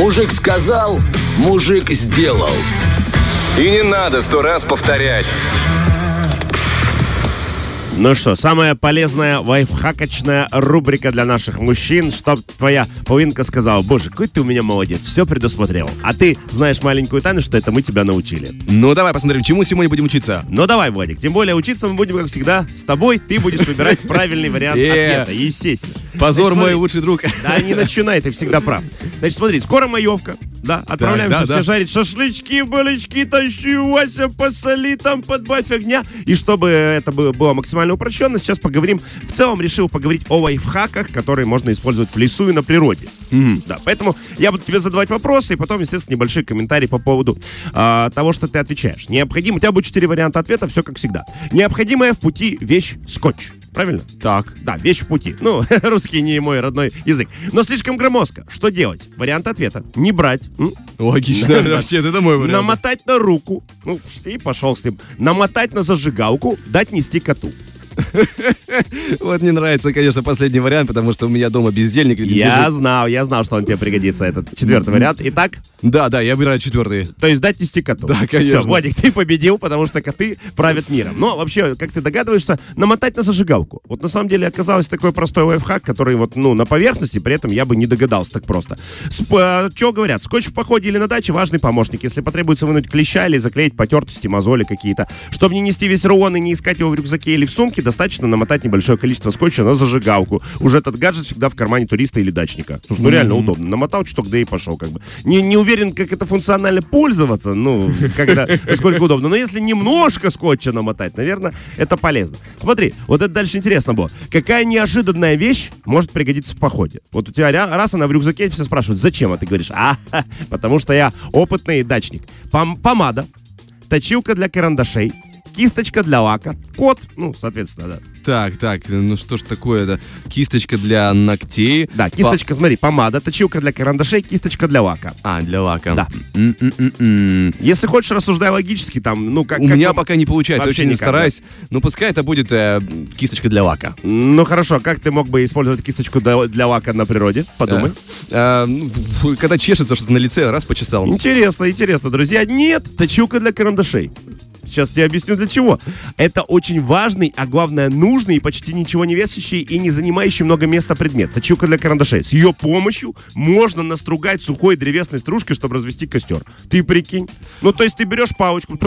Мужик сказал, мужик сделал. И не надо сто раз повторять. Ну что, самая полезная лайфхакочная рубрика для наших мужчин, чтоб твоя половинка сказала, боже, какой ты у меня молодец, все предусмотрел. А ты знаешь маленькую тайну, что это мы тебя научили. Ну, давай посмотрим, чему сегодня будем учиться. Ну давай, Владик, тем более учиться мы будем, как всегда, с тобой. Ты будешь выбирать правильный вариант Э. ответа, естественно. Позор мой лучший друг. Да, не начинай, ты всегда прав. Значит, смотри, скоро маевка. Да, отправляемся да, все да. жарить шашлычки, балычки, тащи, Вася, посоли, там, подбавь огня. И чтобы это было, максимально упрощенно, сейчас поговорим, в целом решил поговорить о лайфхаках, которые можно использовать в лесу и на природе. Да, поэтому я буду тебе задавать вопросы, и потом, естественно, небольшие комментарии по поводу а, того, что ты отвечаешь. Необходимо, у тебя будет четыре варианта ответа, все как всегда. Необходимая в пути вещь скотч. Правильно? Так. Да, вещь в пути. Ну, русский не мой родной язык. Но слишком громоздко. Что делать? Вариант ответа. Не брать. м, Логично. Вообще, это мой вариант. Намотать на руку. Ну, и пошел с ним. Намотать на зажигалку. Дать нести коту. Вот мне нравится, конечно, последний вариант, потому что у меня дома бездельник. лежит. Я знал, я знал, что он тебе пригодится, этот четвертый вариант. Итак, Да, да, я выбираю четвертый. то есть дать нести коту. Да, конечно. Все, Владик, ты победил, потому что коты правят миром. Но вообще, как ты догадываешься, намотать на зажигалку. Вот на самом деле оказалось такой простой лайфхак, который вот, ну, на поверхности, при этом я бы не догадался так просто. Что говорят? Скотч в походе или на даче важный помощник. Если потребуется вынуть клеща или заклеить потертости, мозоли какие-то. Чтобы не нести весь рулон и не искать его в рюкзаке или в сумке, достаточно намотать небольшое количество скотча на зажигалку. Уже этот гаджет всегда в кармане туриста или дачника. Слушай, ну реально удобно. Намотал чуток, да и пошел как бы. Не, не уверен, как это функционально пользоваться, ну, когда, насколько удобно. Но если немножко скотча намотать, наверное, это полезно. Смотри, вот это дальше интересно было. Какая неожиданная вещь может пригодиться в походе? Вот у тебя раз она в рюкзаке, все спрашивают, зачем? А ты говоришь, а, потому что я опытный дачник. Пом- помада, точилка для карандашей, кисточка для лака, кот, ну, соответственно, да. Так, так, ну что ж такое-то? Кисточка для ногтей. Да, кисточка, смотри, помада, точилка для карандашей, кисточка для лака. А, для лака. Да. М-м-м-м. Если хочешь, рассуждай логически, там, ну, как... У как меня вам- пока не получается, Вообще очень никак, стараюсь. Но пускай это будет э, кисточка для лака. Ну, хорошо, как ты мог бы использовать кисточку для, для лака на природе? Подумай. Э, э, ну, когда чешется что-то на лице, раз почесал. Интересно, интересно, друзья. Нет, точилка для карандашей. Сейчас я объясню для чего. Это очень важный, а главное нужный и почти ничего не весящий и не занимающий много места предмет. Точилка для карандашей. С ее помощью можно настругать сухой древесной стружкой, чтобы развести костер. Ты прикинь. Ну, то есть ты берешь палочку,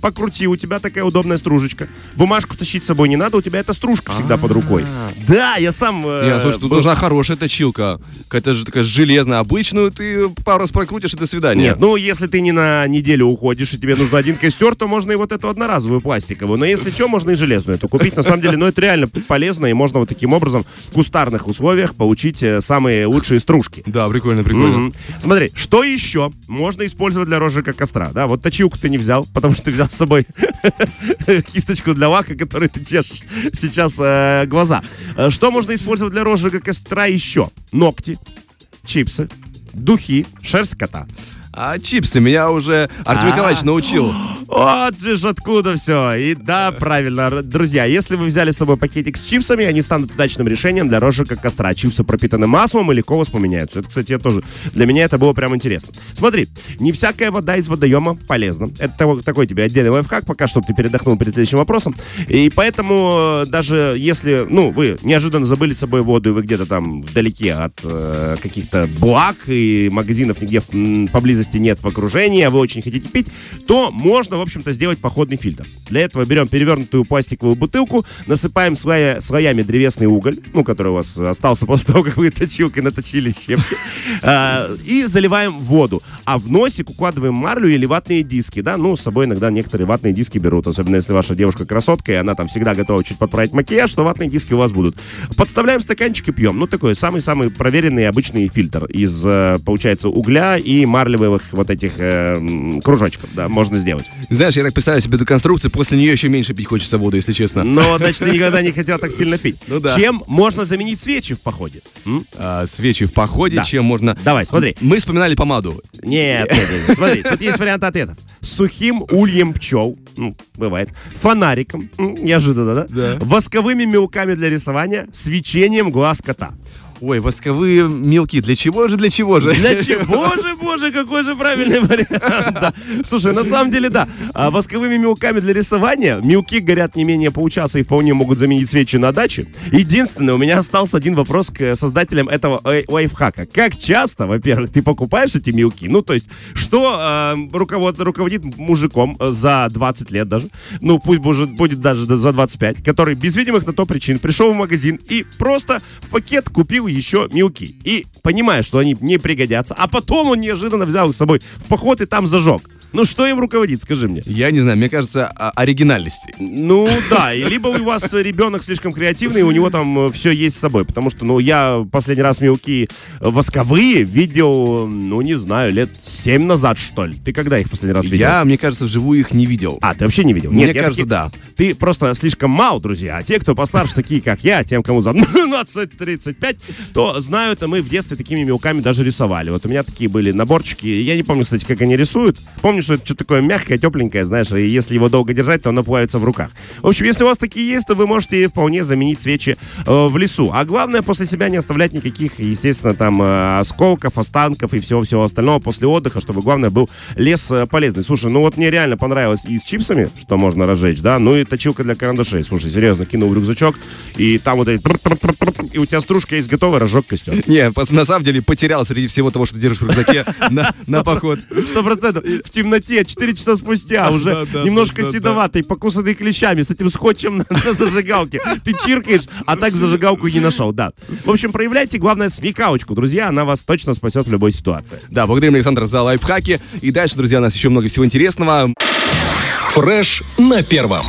покрути, у тебя такая удобная стружечка. Бумажку тащить с собой не надо, у тебя эта стружка всегда под рукой. Да, я сам... э, Не, слушай, тут нужна хорошая точилка. Какая-то же такая железная. Обычную ты пару раз прокрутишь и до свидания. Нет, ну если ты не на неделю уходишь, и тебе нужен один костер, то можно и вот эту одноразовую пластиковую. Но если что, можно и железную эту купить. На самом деле, ну это реально полезно, и можно вот таким образом в кустарных условиях получить э, самые лучшие стружки. Да, прикольно, прикольно. Мгм. Смотри, что еще можно использовать для розжига костра? Да, вот точилку ты не взял, потому что ты взял с собой кисточку для лака, которой ты чешешь сейчас э, глаза. Э, Что можно использовать для розжига костра еще? Ногти, чипсы, духи, шерсть кота. А чипсы меня уже Артем А. Николаевич научил. Вот же ж откуда все. И да, правильно, друзья, если вы взяли с собой пакетик с чипсами, они станут удачным решением для розжига костра. Чипсы пропитаны маслом и легко воспламеняются. Это, кстати, я тоже, для меня это было прям интересно. Смотри, не всякая вода из водоема полезна. Это такой тебе отдельный лайфхак, пока чтобы ты передохнул перед следующим вопросом. И поэтому э, даже если, ну, вы неожиданно забыли с собой воду, и вы где-то там вдалеке от э, каких-то благ и магазинов нигде в- м, поблизости нет в окружении, а вы очень хотите пить, то можно, в общем-то, сделать походный фильтр. Для этого берем перевернутую пластиковую бутылку, насыпаем слоя- слоями древесный уголь, ну, который у вас остался после того, как вы точилкой наточили щепки, а, и заливаем воду. А в носик укладываем марлю или ватные диски, да, ну, с собой иногда некоторые ватные диски берут, особенно если ваша девушка красотка, и она там всегда готова чуть подправить макияж, то ватные диски у вас будут. Подставляем стаканчик и пьем. Ну, такой самый-самый проверенный обычный фильтр из, э, получается, угля и марлевых вот этих э, кружочков, да, можно сделать. Знаешь, я так представляю себе эту конструкцию, после нее еще меньше пить хочется воду, если честно. Но, значит, ты никогда не хотел так сильно пить. Ну да. Чем можно заменить свечи в походе? А, свечи в походе, Да. чем можно... Давай, смотри. Мы вспоминали помаду. Нет, нет, нет. Смотри, тут есть варианты ответов. Сухим ульем пчел, ну, бывает, фонариком, неожиданно, да? Да. Восковыми мелками для рисования, свечением глаз кота. Ой, восковые мелки. Для чего же, для чего же? Для чего? Боже, боже, какой же правильный вариант. Слушай, на самом деле, да. А восковыми мелками для рисования мелки горят не менее получаса и вполне могут заменить свечи на даче. Единственное, у меня остался один вопрос к создателям этого лай- лайфхака. Как часто, во-первых, ты покупаешь эти мелки? Ну, то есть, что э, руковод- руководит мужиком э, за 20 лет даже, ну, пусть будет даже за 25, который без видимых на то причин пришел в магазин и просто в пакет купил еще мелки. И понимая, что они не пригодятся, а потом он неожиданно взял их с собой в поход и там зажег. Ну, что им руководит, скажи мне? Я не знаю, мне кажется, о- оригинальности. Ну да, и либо у вас ребенок слишком креативный, и у него там все есть с собой. Потому что, ну, я последний раз мелки восковые видел, ну, не знаю, лет 7 назад, что ли. Ты когда их последний раз видел? Я, мне кажется, вживую их не видел. А, ты вообще не видел? Мне я кажется, такие- да. Ты просто слишком мал, друзья. А те, кто постарше, такие как я, тем, кому за 12-35, то знают, а мы в детстве такими мелками даже рисовали. Вот у меня такие были наборчики. Я не помню, кстати, как они рисуют. Помню, что это что-то такое мягкое, тепленькое, знаешь, и если его долго держать, то оно плавится в руках. В общем, если у вас такие есть, то вы можете вполне заменить свечи э, в лесу. А главное, после себя не оставлять никаких, естественно, там э, осколков, останков и всего-всего остального после отдыха, чтобы, главное, был лес э, полезный. Слушай, ну вот мне реально понравилось и с чипсами, что можно разжечь, да, ну и точилка для карандашей. Слушай, серьезно, кинул в рюкзачок, и там вот эти... И у тебя стружка есть готовая, разжег костер. Не, на самом деле потерял среди всего того, что держишь в рюкзаке на, на поход. Сто процентов. В темноте, 4 часа спустя, уже немножко седоватый, покусанный клещами, с этим скотчем на, зажигалке. Ты чиркаешь, а так зажигалку и не нашел, да. В общем, проявляйте, главное, смекалочку, друзья, она вас точно спасет в любой ситуации. Да, благодарим Александра за лайфхаки. И дальше, друзья, у нас еще много всего интересного. Фреш на первом.